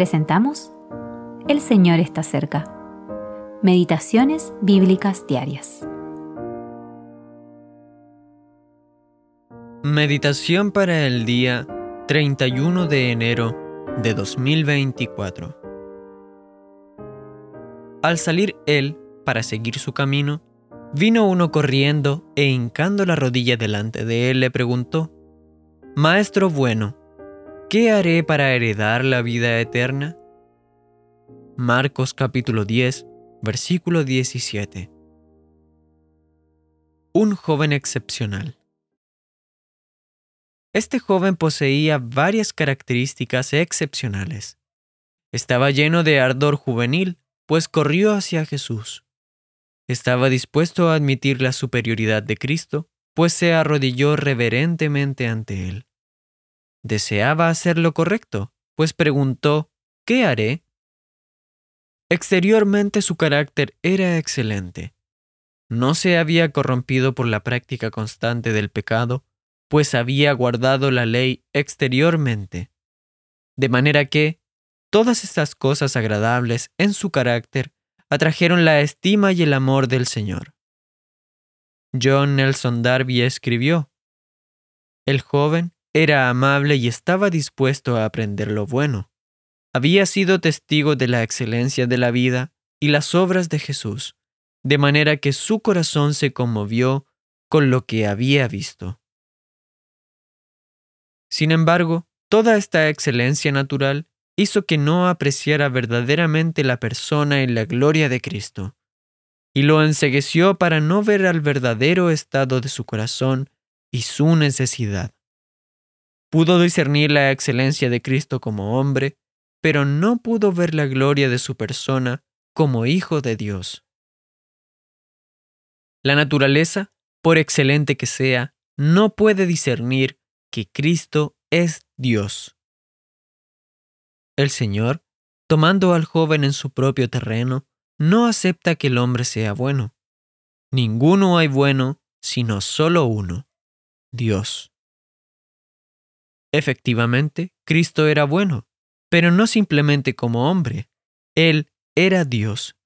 presentamos El Señor está cerca. Meditaciones Bíblicas Diarias. Meditación para el día 31 de enero de 2024. Al salir él para seguir su camino, vino uno corriendo e hincando la rodilla delante de él le preguntó, Maestro bueno, ¿qué haré para heredar la vida eterna? Marcos capítulo 10, versículo 17. Un joven excepcional. Este joven poseía varias características excepcionales. Estaba lleno de ardor juvenil, pues corrió hacia Jesús. Estaba dispuesto a admitir la superioridad de Cristo, pues se arrodilló reverentemente ante él. Deseaba hacer lo correcto, pues preguntó, ¿qué haré? Exteriormente su carácter era excelente. No se había corrompido por la práctica constante del pecado, pues había guardado la ley exteriormente. De manera que todas estas cosas agradables en su carácter atrajeron la estima y el amor del Señor. John Nelson Darby escribió, El joven era amable y estaba dispuesto a aprender lo bueno. Había sido testigo de la excelencia de la vida y las obras de Jesús, de manera que su corazón se conmovió con lo que había visto. Sin embargo, toda esta excelencia natural hizo que no apreciara verdaderamente la persona y la gloria de Cristo, y lo ensegueció para no ver al verdadero estado de su corazón y su necesidad. Pudo discernir la excelencia de Cristo como hombre, pero no pudo ver la gloria de su persona como Hijo de Dios. La naturaleza, por excelente que sea, no puede discernir que Cristo es Dios. El Señor, tomando al joven en su propio terreno, no acepta que el hombre sea bueno. Ninguno hay bueno, sino solo uno, Dios. Efectivamente, Cristo era bueno, pero no simplemente como hombre. Él era Dios.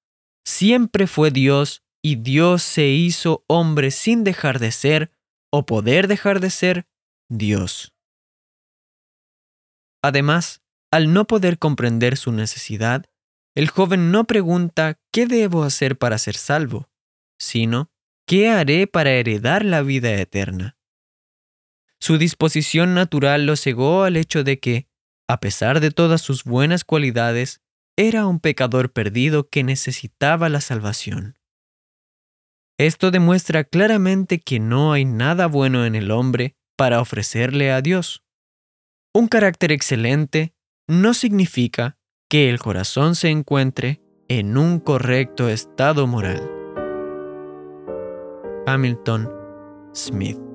Siempre fue Dios y Dios se hizo hombre sin dejar de ser o poder dejar de ser Dios. Además, al no poder comprender su necesidad, el joven no pregunta qué debo hacer para ser salvo, sino qué haré para heredar la vida eterna. Su disposición natural lo cegó al hecho de que, a pesar de todas sus buenas cualidades, era un pecador perdido que necesitaba la salvación. Esto demuestra claramente que no hay nada bueno en el hombre para ofrecerle a Dios. Un carácter excelente no significa que el corazón se encuentre en un correcto estado moral. Hamilton Smith